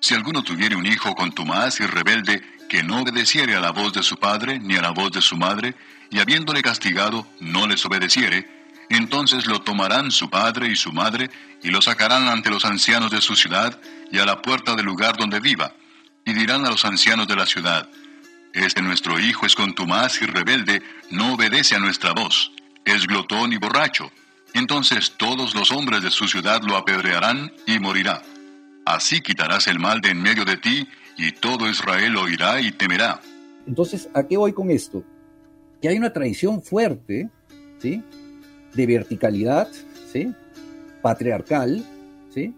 Si alguno tuviere un hijo contumaz y rebelde, que no obedeciere a la voz de su padre ni a la voz de su madre, y habiéndole castigado no les obedeciere, entonces lo tomarán su padre y su madre, y lo sacarán ante los ancianos de su ciudad y a la puerta del lugar donde viva, y dirán a los ancianos de la ciudad, Este nuestro hijo es contumaz y rebelde, no obedece a nuestra voz, es glotón y borracho entonces todos los hombres de su ciudad lo apedrearán y morirá. Así quitarás el mal de en medio de ti, y todo Israel oirá y temerá. Entonces, ¿a qué voy con esto? Que hay una tradición fuerte, ¿sí? De verticalidad, ¿sí? Patriarcal, ¿sí?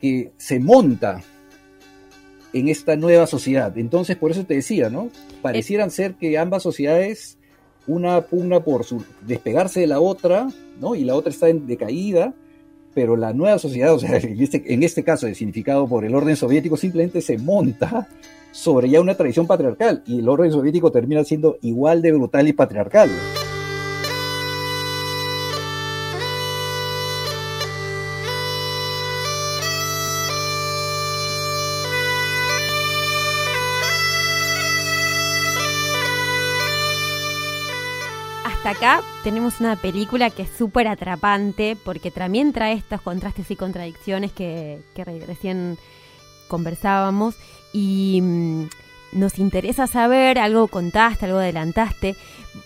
Que se monta en esta nueva sociedad. Entonces, por eso te decía, ¿no? Parecieran ser que ambas sociedades una pugna por su, despegarse de la otra, ¿no? Y la otra está en decaída, pero la nueva sociedad, o sea, en este, en este caso, significado por el orden soviético, simplemente se monta sobre ya una tradición patriarcal y el orden soviético termina siendo igual de brutal y patriarcal. Acá tenemos una película que es súper atrapante porque también trae estos contrastes y contradicciones que, recién conversábamos y mm, nos interesa saber, algo contaste, algo adelantaste,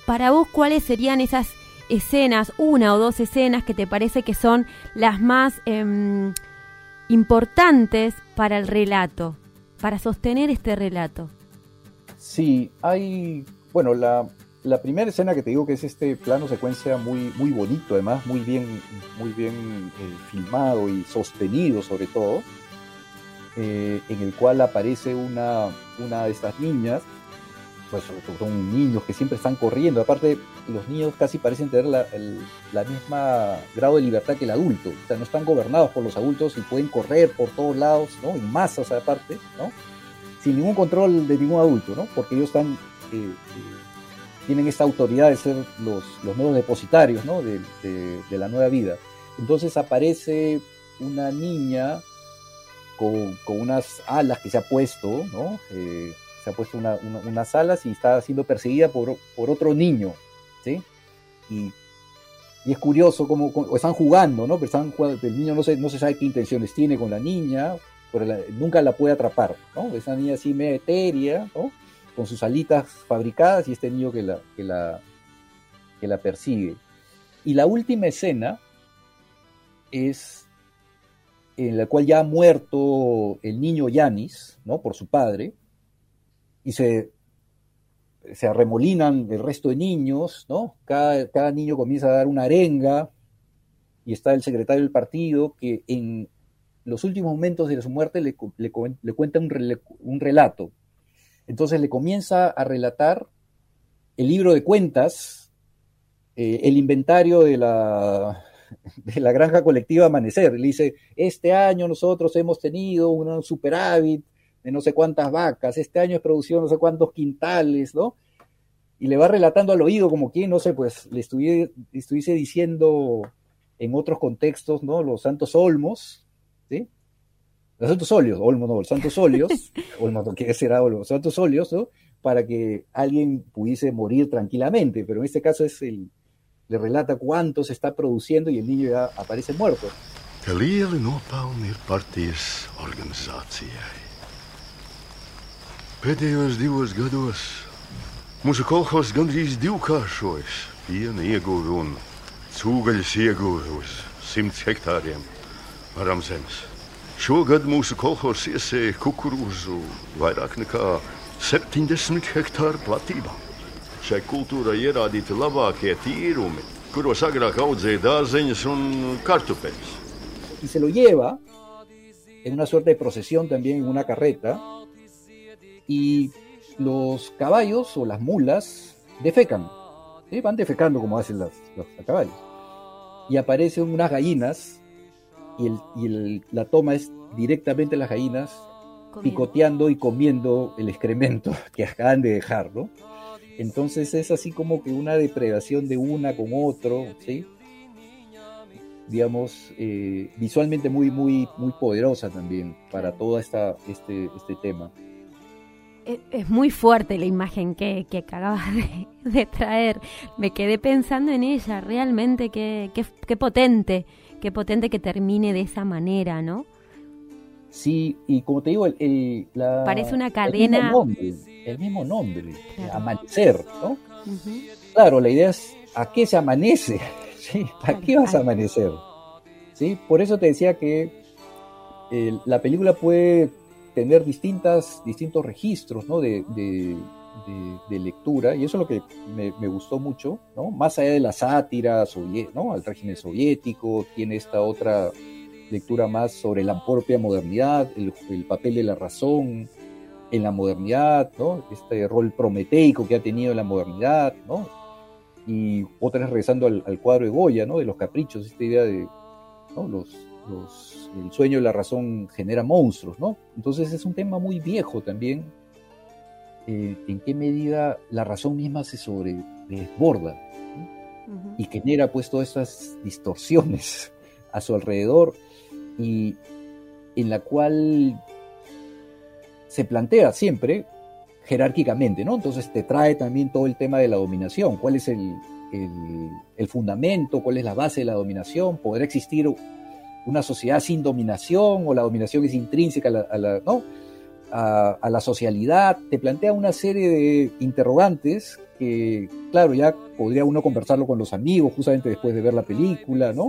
para vos cuáles serían esas escenas, una o dos escenas que te parece que son las más em, importantes para el relato, para sostener este relato. Sí, hay, bueno, la, la primera escena que te digo que es este plano secuencia muy, muy bonito, además, muy bien, muy bien eh, filmado y sostenido sobre todo, eh, en el cual aparece una, una de estas niñas, pues son niños que siempre están corriendo, aparte los niños casi parecen tener la, el la misma grado de libertad que el adulto, o sea, no están gobernados por los adultos y pueden correr por todos lados, ¿no? En masas aparte, ¿no? Sin ningún control de ningún adulto, ¿no? Porque ellos están... Eh, tienen esta autoridad de ser los, los nuevos depositarios ¿no? de, de, la nueva vida. Entonces aparece una niña con, con unas alas que se ha puesto, ¿no? Eh, se ha puesto una, una, unas alas y está siendo perseguida por, por otro niño, ¿sí? Y, y es curioso cómo, cómo, están jugando, ¿no? Pero están el niño no se, no se sabe qué intenciones tiene con la niña, pero nunca la puede atrapar, ¿no? Esa niña así media etérea, ¿no? Con sus alitas fabricadas y este niño que la, que la, que la persigue. Y la última escena es en la cual ya ha muerto el niño Yanis, ¿no? Por su padre, y se, se arremolinan el resto de niños, ¿no? Cada, cada niño comienza a dar una arenga, y está el secretario del partido que en los últimos momentos de su muerte le, le, cuenta un relato entonces le comienza a relatar el libro de cuentas, eh, el inventario de la, de la granja colectiva Amanecer. Le dice, este año nosotros hemos tenido un superávit de no sé cuántas vacas, este año es producido no sé cuántos quintales, ¿no? Y le va relatando al oído como quien, no sé, pues le estuviese, estuviese diciendo en otros contextos, ¿no? Los santos olmos. Los santos óleos, Olmo no, los santos óleos, Olmo no quiere ser Olmo, los santos óleos, ¿no? Para que alguien pudiese morir tranquilamente, pero en este caso es el, le relata cuánto se está produciendo y el niño ya aparece muerto. Te lieli nopelni ir partijas organizācijai. Pēdējos divos gados mūsu kolhos gandrīz divkāršojas piena ieguve un cūgaļas ieguve uz simts hektāriem varam zemes. Šogad mūsu iesēja kukurūzu vairāk nekā 70 hektāru platībā. Šai kultūrai ierādīti labākie tīrumi, kuros agrāk audzēja dārzeņus un kartupeļus. Y se lo lleva en una suerte de procesión también en una carreta y los caballos o las mulas defecan, van defecando como hacen las, los caballos. Y aparecen unas gallinas y, el, y el, la toma es directamente las gallinas comiendo. picoteando y comiendo el excremento que acaban de dejar, ¿no? Entonces es así como que una depredación de una con otro, ¿sí? digamos, eh, visualmente muy, muy, muy poderosa también para todo esta, este, este tema. Es muy fuerte la imagen que, que acabas de, de, traer. Me quedé pensando en ella, realmente qué, qué, qué potente qué potente que termine de esa manera, ¿no? Sí, y como te digo, el, el la, parece una cadena. El mismo nombre, el mismo nombre claro. amanecer, ¿no? Uh -huh. Claro, la idea es a qué se amanece, ¿sí? ¿A qué vas a amanecer? ¿Sí? Por eso te decía que eh, la película puede tener distintas, distintos registros, ¿no? De, de, de, lectura, y eso es lo que me, gustó mucho, ¿no? Más allá de la sátira ¿no? al régimen soviético, tiene esta otra lectura más sobre la propia modernidad, el, el, papel de la razón en la modernidad, ¿no? Este rol prometeico que ha tenido la modernidad, ¿no? Y otras regresando al, al cuadro de Goya, ¿no? De los caprichos, esta idea de ¿no? los, los, el sueño de la razón genera monstruos, ¿no? Entonces es un tema muy viejo también, eh, en qué medida la razón misma se sobre desborda uh -huh. y genera pues todas estas distorsiones a su alrededor y en la cual se plantea siempre jerárquicamente, ¿no? Entonces te trae también todo el tema de la dominación, cuál es el, el, el fundamento, cuál es la base de la dominación, podrá existir una sociedad sin dominación o la dominación es intrínseca a la, a la ¿no? A, la socialidad, te plantea una serie de interrogantes que, claro, ya podría uno conversarlo con los amigos justamente después de ver la película, ¿no?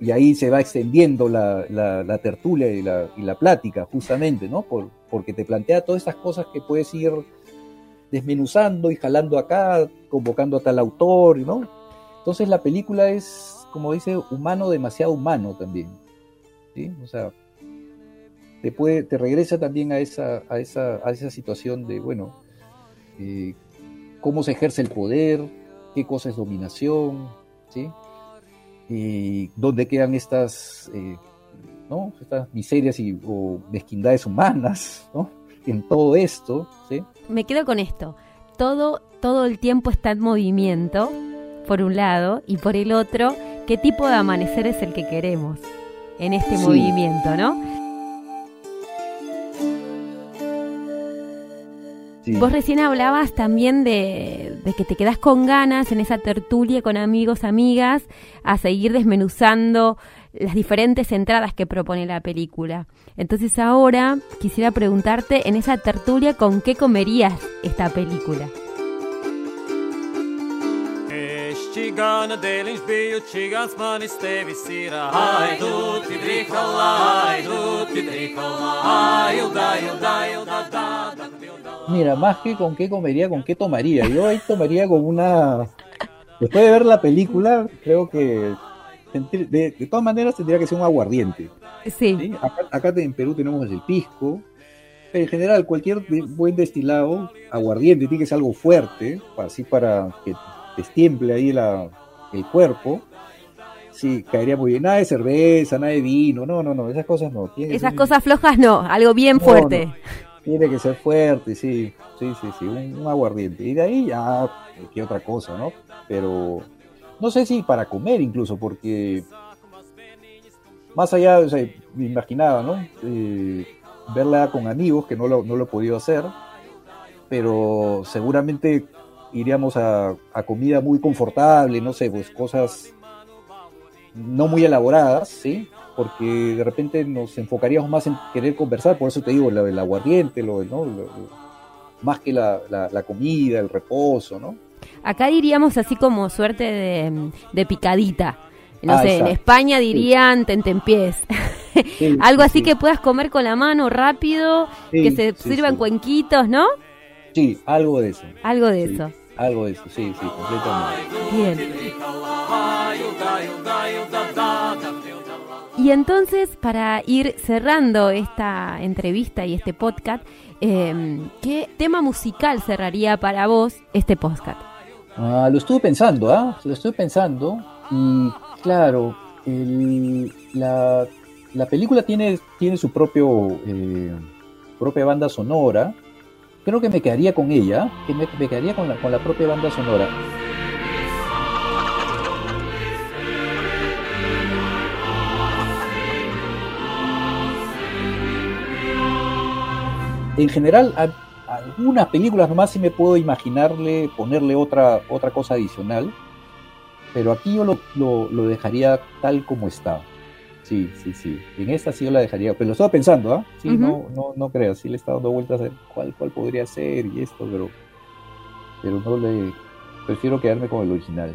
Y ahí se va extendiendo la, la, tertulia y la, y la, plática, justamente, ¿no? Por, porque te plantea todas estas cosas que puedes ir desmenuzando y jalando acá, convocando a tal autor, ¿no? Entonces la película es, como dice, humano, demasiado humano también. ¿sí? O sea, te, puede, te regresa también a esa, a esa, a esa situación de, bueno, eh, cómo se ejerce el poder, qué cosa es dominación, ¿sí? Y dónde quedan estas, eh, ¿no? estas miserias y, o mezquindades humanas, ¿no? En todo esto, ¿sí? Me quedo con esto. Todo, todo el tiempo está en movimiento, por un lado, y por el otro, qué tipo de amanecer es el que queremos en este Sí. movimiento, ¿no? Sí. Vos recién hablabas también de, de que te quedás con ganas en esa tertulia con amigos, amigas, a seguir desmenuzando las diferentes entradas que propone la película. Entonces ahora quisiera preguntarte en esa tertulia con qué comerías esta película. Mira, más que con qué comería, con qué tomaría. Yo ahí tomaría con una. Después de ver la película, creo que sentir- de, de todas maneras tendría que ser un aguardiente. Sí, ¿sí? Acá, acá en Perú tenemos el pisco. Pero en general, cualquier buen destilado, aguardiente, tiene que ser algo fuerte, así para que destiemple ahí la, el cuerpo. Sí, caería muy bien. Nada de cerveza, nada de vino, no, no, no, esas cosas no. Tiene esas cosas flojas no, algo bien No, fuerte. no. Tiene que ser fuerte, sí, sí, sí, sí, un, aguardiente. Y de ahí ya, qué otra cosa, ¿no? Pero no sé si para comer incluso, porque más allá, me imaginaba, ¿no? Eh, verla con amigos, que no lo, no lo he podido hacer, pero seguramente iríamos a, a comida muy confortable, no sé, pues cosas no muy elaboradas, ¿sí? Porque de repente nos enfocaríamos más en querer conversar, por eso te digo, lo del aguardiente, lo, ¿no? Lo- lo- más que la, la- la comida, el reposo, ¿no? Acá diríamos así como suerte de, de picadita. No Ah, sé, en. España dirían tentempiés. Sí, Algo sí, así sí. que puedas comer con la mano rápido, Sí, que se sí, sirvan sí. cuenquitos, ¿no? Sí, algo de eso. Algo de Sí, eso. Algo de eso, sí, sí, completamente. Bien. Y entonces, para ir cerrando esta entrevista y este podcast, eh, ¿qué tema musical cerraría para vos este podcast? Ah, lo estuve pensando, ¿ah? Lo estuve pensando. Y claro, el- la, la película tiene, tiene su propio eh, propia banda sonora. Creo que me quedaría con ella, que me, me quedaría con la, con la propia banda sonora. En general, a, algunas películas nomás sí me puedo imaginarle ponerle otra, otra cosa adicional, pero aquí yo lo, lo- lo dejaría tal como está. Sí, sí, sí. En esta sí yo la dejaría, pero lo estaba pensando, ¿ah? Sí, no, no, no creas, sí le está dando vueltas a ver cuál, cuál podría ser y esto, pero, pero no le, prefiero quedarme con el original.